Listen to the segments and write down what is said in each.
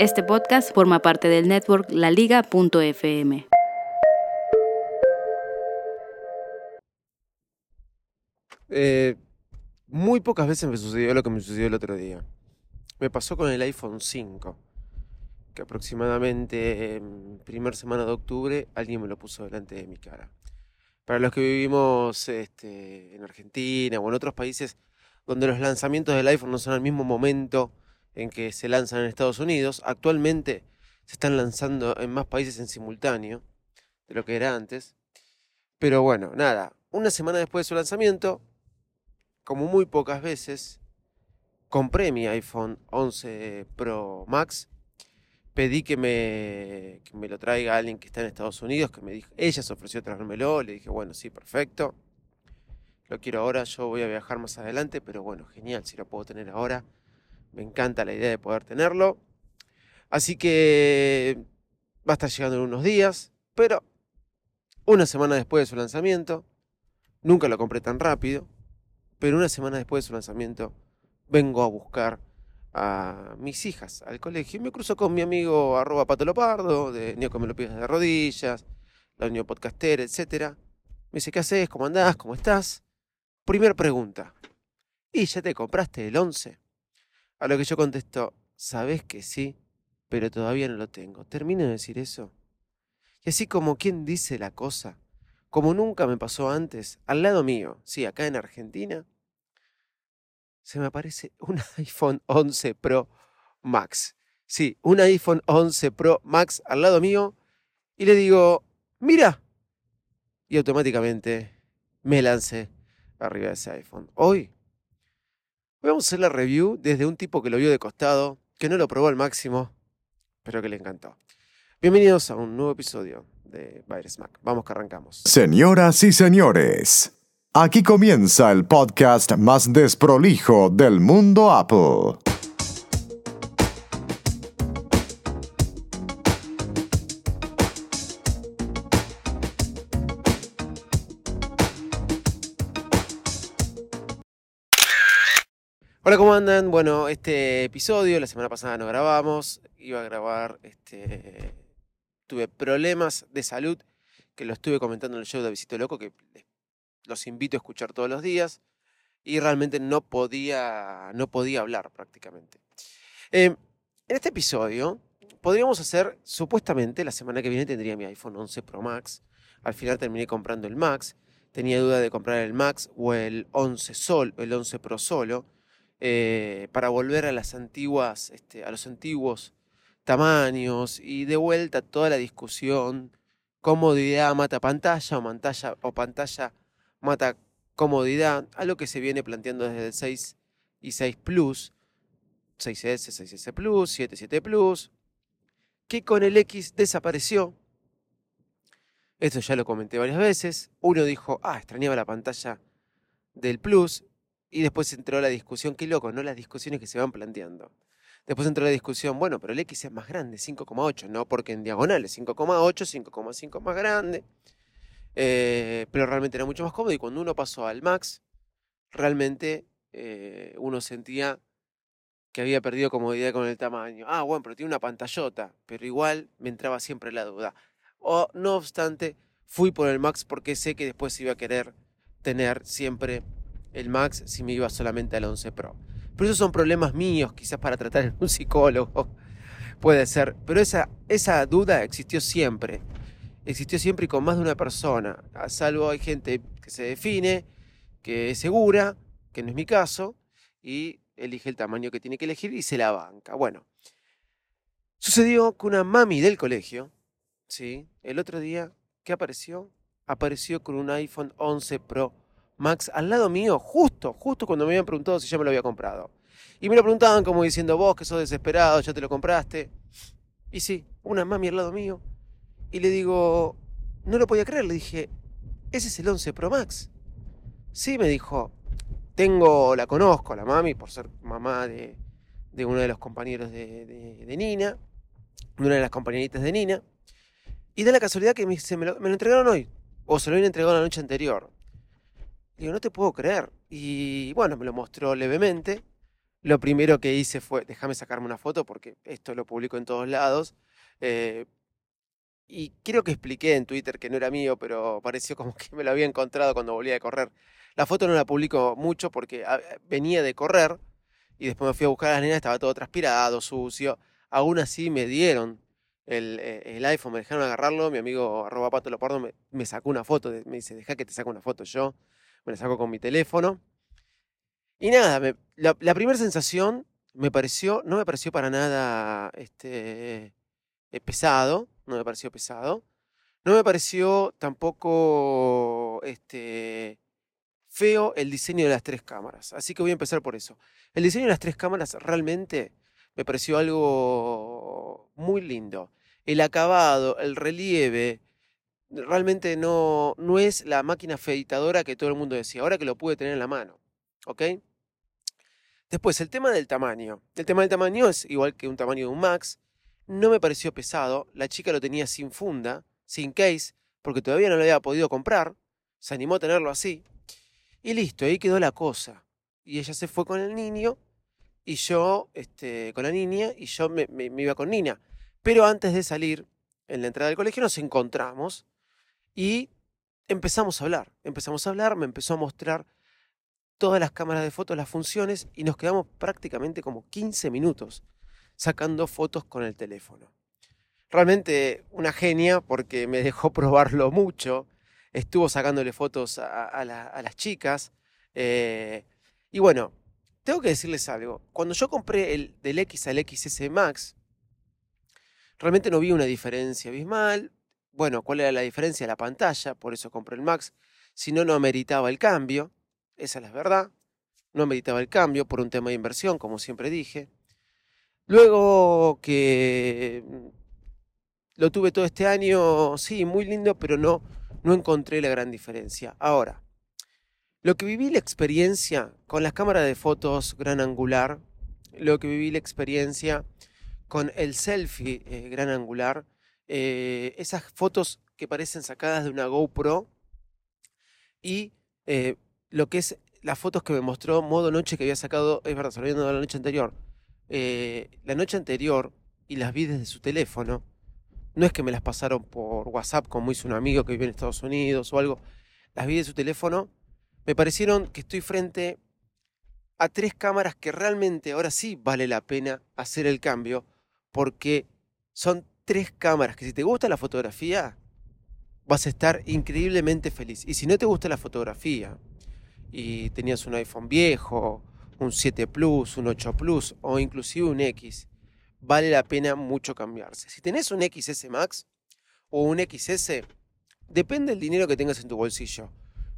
Este podcast forma parte del network laliga.fm. Eh, muy pocas veces me sucedió lo que me sucedió el otro día. Me pasó con el iPhone 5, que aproximadamente en primer semana de octubre alguien me lo puso delante de mi cara. Para los que vivimos este, en Argentina o en otros países donde los lanzamientos del iPhone no son al mismo momento en que se lanzan en Estados Unidos, actualmente se están lanzando en más países en simultáneo de lo que era antes. Pero bueno, nada, una semana después de su lanzamiento, como muy pocas veces, compré mi iPhone 11 Pro Max. Pedí que me, que me lo traiga alguien que está en Estados Unidos, que me dijo, ella se ofreció traérmelo, le dije, bueno, sí, perfecto. Lo quiero ahora, yo voy a viajar más adelante, pero bueno, genial, si lo puedo tener ahora. Me encanta la idea de poder tenerlo. Así que va a estar llegando en unos días, pero una semana después de su lanzamiento, nunca lo compré tan rápido, pero una semana después de su lanzamiento vengo a buscar a mis hijas al colegio y me cruzo con mi amigo arroba patolopardo, de Nico Me lo pides de rodillas, la Unión Podcaster, etc. Me dice, ¿qué haces? ¿Cómo andás? ¿Cómo estás? Primer pregunta. ¿Y ya te compraste el 11? A lo que yo contesto, sabes que sí, pero todavía no lo tengo. Termino de decir eso. Y así como quien dice la cosa, como nunca me pasó antes, al lado mío, sí, acá en Argentina, se me aparece un iPhone 11 Pro Max. Sí, un iPhone 11 Pro Max al lado mío y le digo, mira. Y automáticamente me lancé arriba de ese iPhone. Hoy, hoy vamos a hacer la review desde un tipo que lo vio de costado, que no lo probó al máximo, pero que le encantó. Bienvenidos a un nuevo episodio de Virus Mac. Vamos que arrancamos. Señoras y señores, aquí comienza el podcast más desprolijo del mundo Apple. Hola, ¿cómo andan? Bueno, este episodio, la semana pasada no grabamos, iba a grabar, este, tuve problemas de salud, que lo estuve comentando en el show de Visito Loco, que los invito a escuchar todos los días, y realmente no podía, no podía hablar prácticamente. Eh, en este episodio podríamos hacer, supuestamente, la semana que viene tendría mi iPhone 11 Pro Max, al final terminé comprando el Max, tenía duda de comprar el Max o el 11 Sol, el 11 Pro solo, eh, para volver a las antiguas, este, a los antiguos tamaños y de vuelta toda la discusión, comodidad mata pantalla o pantalla, o pantalla mata comodidad, algo que se viene planteando desde el 6 y 6 Plus, 6S, 6S Plus, 7, 7 Plus, que con el X desapareció. Esto ya lo comenté varias veces. Uno dijo, ah, extrañaba la pantalla del Plus y después entró la discusión, qué loco, ¿no? Las discusiones que se van planteando. Después entró la discusión, bueno, pero el X es más grande, 5,8, no porque en diagonal es 5,8, 5,5 más grande. Eh, pero realmente era mucho más cómodo y cuando uno pasó al Max, realmente eh, uno sentía que había perdido comodidad con el tamaño. Ah, bueno, pero tiene una pantallota, pero igual me entraba siempre la duda. O no obstante, fui por el Max porque sé que después iba a querer tener siempre el Max si me iba solamente al 11 Pro. Pero esos son problemas míos, quizás para tratar en un psicólogo. Puede ser. Pero esa, esa duda existió siempre. Existió siempre y con más de una persona. A salvo hay gente que se define, que es segura, que no es mi caso, y elige el tamaño que tiene que elegir y se la banca. Bueno, sucedió que una mami del colegio, ¿sí? el otro día, ¿qué apareció? Apareció con un iPhone 11 Pro Max al lado mío, justo, justo cuando me habían preguntado si ya me lo había comprado. Y me lo preguntaban como diciendo, vos que sos desesperado, ya te lo compraste. Y sí, una mami al lado mío. Y le digo, no lo podía creer, le dije, ese es el 11 Pro Max. Sí, me dijo, tengo, la conozco, la mami, por ser mamá de, de uno de los compañeros de, de, Nina, de una de las compañeritas de Nina. Y da la casualidad que me, me, lo, me lo entregaron hoy, o se lo habían entregado la noche anterior. Digo, no te puedo creer. Y bueno, me lo mostró levemente. lo primero que hice fue, déjame sacarme una foto porque esto lo publico en todos lados. eh, y creo que expliqué en Twitter que no era mío, pero pareció como que me lo había encontrado cuando volvía de correr. La foto no la publico mucho porque ah, venía de correr y después me fui a buscar a las nenas, estaba todo transpirado, sucio. Aún así me dieron el, eh, el iPhone, me dejaron agarrarlo. Mi amigo arroba pato me, me sacó una foto, me dice, deja que te saque una foto yo. Me la saco con mi teléfono. Y nada, la, la primera sensación me pareció, no me pareció para nada este, eh, pesado, no me pareció pesado. No me pareció tampoco este, feo el diseño de las tres cámaras. Así que voy a empezar por eso. El diseño de las tres cámaras realmente me pareció algo muy lindo. El acabado, el relieve, realmente no, no es la máquina afeitadora que todo el mundo decía. Ahora que lo pude tener en la mano. ¿Ok? Después, el tema del tamaño. El tema del tamaño es igual que un tamaño de un Max. No me pareció pesado. La chica lo tenía sin funda, sin case, porque todavía no lo había podido comprar. Se animó a tenerlo así. Y listo, ahí quedó la cosa. Y ella se fue con el niño y yo este, con la niña y yo me, iba con Nina. Pero antes de salir, en la entrada del colegio, nos encontramos y empezamos a hablar. Empezamos a hablar, me empezó a mostrar todas las cámaras de fotos, las funciones, y nos quedamos prácticamente como 15 minutos sacando fotos con el teléfono. Realmente una genia porque me dejó probarlo mucho, estuvo sacándole fotos a, a la- a las chicas, eh, y bueno, tengo que decirles algo, cuando yo compré el del X al XS Max, realmente no vi una diferencia abismal, bueno, ¿cuál era la diferencia? La pantalla, por eso compré el Max, si no, no ameritaba el cambio, esa es la verdad. No meditaba el cambio por un tema de inversión, como siempre dije. Luego que mm, lo tuve todo este año, sí, muy lindo, pero no, no encontré la gran diferencia. Ahora, lo que viví la experiencia con las cámaras de fotos gran angular, lo que viví la experiencia con el selfie eh, gran angular, eh, esas fotos que parecen sacadas de una GoPro y eh, lo que es las fotos que me mostró modo noche que había sacado, es verdad, se lo había dado la noche anterior. eh, la noche anterior y las vi desde su teléfono. No es que me las pasaron por WhatsApp como hizo un amigo que vive en Estados Unidos o algo. Las vi de su teléfono. Me parecieron que estoy frente a tres cámaras que realmente ahora sí vale la pena hacer el cambio porque son tres cámaras que si te gusta la fotografía vas a estar increíblemente feliz. Y si no te gusta la fotografía y tenías un iPhone viejo, un 7 Plus, un 8 Plus o inclusive un X, vale la pena mucho cambiarse. Si tenés un XS Max o un XS, depende del dinero que tengas en tu bolsillo.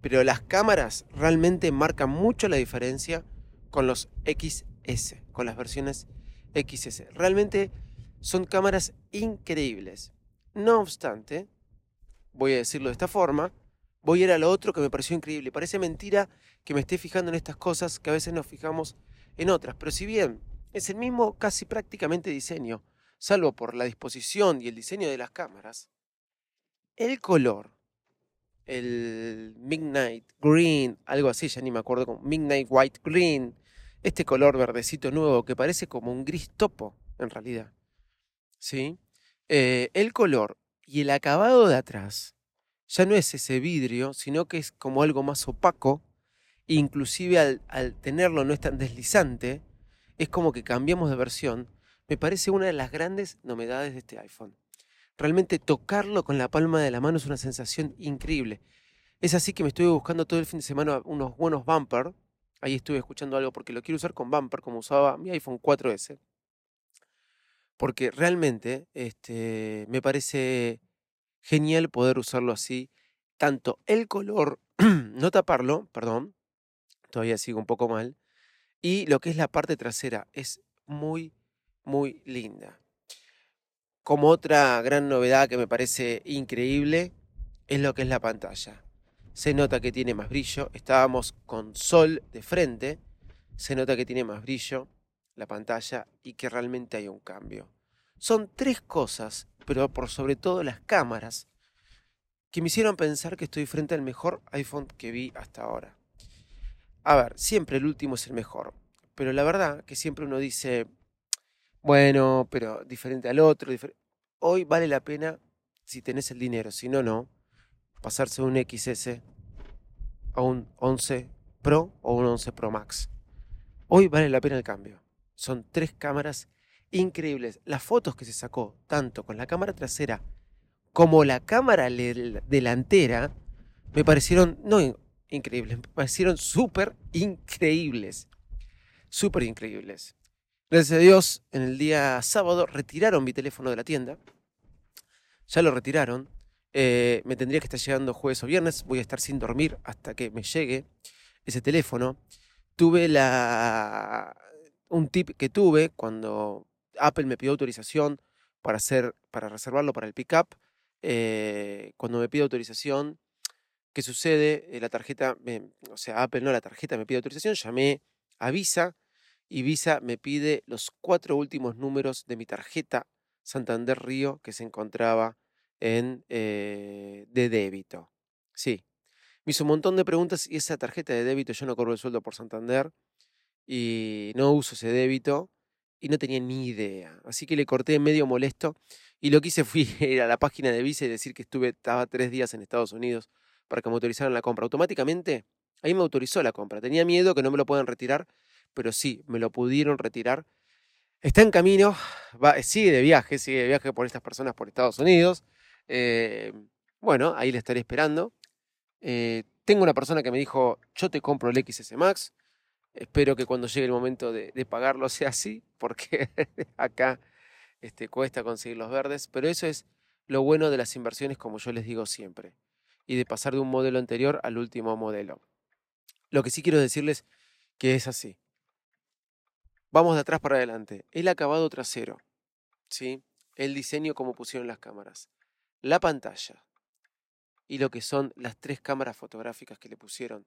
Pero las cámaras realmente marcan mucho la diferencia con los XS, con las versiones XS. Realmente son cámaras increíbles. No obstante, voy a decirlo de esta forma, voy a ir a lo otro que me pareció increíble. Parece mentira que me esté fijando en estas cosas que a veces nos fijamos en otras, pero si bien es el mismo casi prácticamente diseño, salvo por la disposición y el diseño de las cámaras, el color, el Midnight Green, algo así, ya ni me acuerdo, como Midnight White Green, este color verdecito nuevo que parece como un gris topo, en realidad. ¿Sí? Eh, el color y el acabado de atrás ya no es ese vidrio, sino que es como algo más opaco, inclusive al, al tenerlo no es tan deslizante, es como que cambiamos de versión, me parece una de las grandes novedades de este iPhone. Realmente tocarlo con la palma de la mano es una sensación increíble. Es así que me estuve buscando todo el fin de semana unos buenos bumper. Ahí estuve escuchando algo porque lo quiero usar con bumper como usaba mi iPhone 4S. Porque realmente este, me parece genial poder usarlo así. Tanto el color, no taparlo, perdón, todavía sigo un poco mal. Y lo que es la parte trasera es muy, muy linda. Como otra gran novedad que me parece increíble es lo que es la pantalla. Se nota que tiene más brillo. Estábamos con sol de frente. Se nota que tiene más brillo la pantalla y que realmente hay un cambio. Son tres cosas, pero por sobre todo las cámaras, que me hicieron pensar que estoy frente al mejor iPhone que vi hasta ahora. A ver, siempre el último es el mejor, pero la verdad que siempre uno dice, bueno, pero diferente al otro. Hoy vale la pena, si tenés el dinero, si no, no, pasarse un XS a un 11 Pro o un 11 Pro Max. Hoy vale la pena el cambio. Son tres cámaras increíbles. Las fotos que se sacó, tanto con la cámara trasera como la cámara delantera, me parecieron, no in- increíbles, me parecieron súper increíbles. Súper increíbles. Gracias a Dios, en el día sábado retiraron mi teléfono de la tienda. Ya lo retiraron. Eh, me tendría que estar llegando jueves o viernes. Voy a estar sin dormir hasta que me llegue ese teléfono. Tuve la un tip que tuve cuando Apple me pidió autorización para hacer para reservarlo para el pickup. eh, cuando me pide autorización, ¿qué sucede? Eh, la tarjeta, o sea, Apple no la tarjeta me pide autorización. Llamé a Visa y Visa me pide los cuatro últimos números de mi tarjeta Santander Río que se encontraba en eh, de débito. Sí. Me hizo un montón de preguntas y esa tarjeta de débito yo no cobro el sueldo por Santander y no uso ese débito y no tenía ni idea. Así que le corté medio molesto y lo que hice fue ir a la página de Visa y decir que estuve, estaba tres días en Estados Unidos para que me autorizaran la compra. Automáticamente ahí me autorizó la compra. Tenía miedo que no me lo puedan retirar, pero sí, me lo pudieron retirar. Está en camino, sigue de viaje, sigue de viaje por estas personas por Estados Unidos. Eh, bueno, ahí le estaré esperando. Eh, tengo una persona que me dijo, yo te compro el XS Max. Espero que cuando llegue el momento de, pagarlo sea así, porque acá este, cuesta conseguir los verdes. Pero eso es lo bueno de las inversiones, como yo les digo siempre, y de pasar de un modelo anterior al último modelo. Lo que sí quiero decirles que es así. Vamos de atrás para adelante. El acabado trasero, ¿sí? el diseño como pusieron las cámaras, la pantalla y lo que son las tres cámaras fotográficas que le pusieron,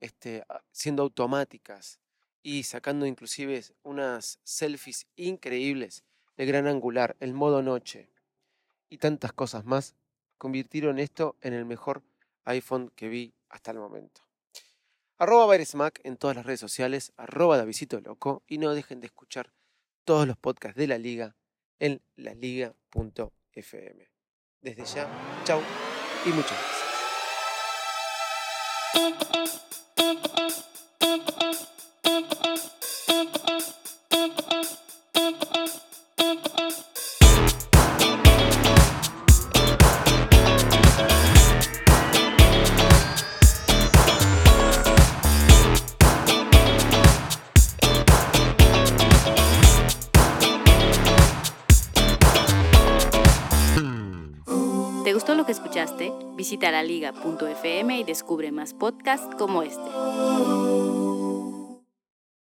este, siendo automáticas y sacando inclusive unas selfies increíbles de gran angular, el modo noche y tantas cosas más, convirtieron esto en el mejor iPhone que vi hasta el momento. Arroba Baresmack en todas las redes sociales, arroba Davidito Loco y no dejen de escuchar todos los podcasts de la liga en laliga.fm. Desde ya, chau y muchas gracias. Thank you. Que escuchaste? Visita laliga.fm y descubre más podcasts como este.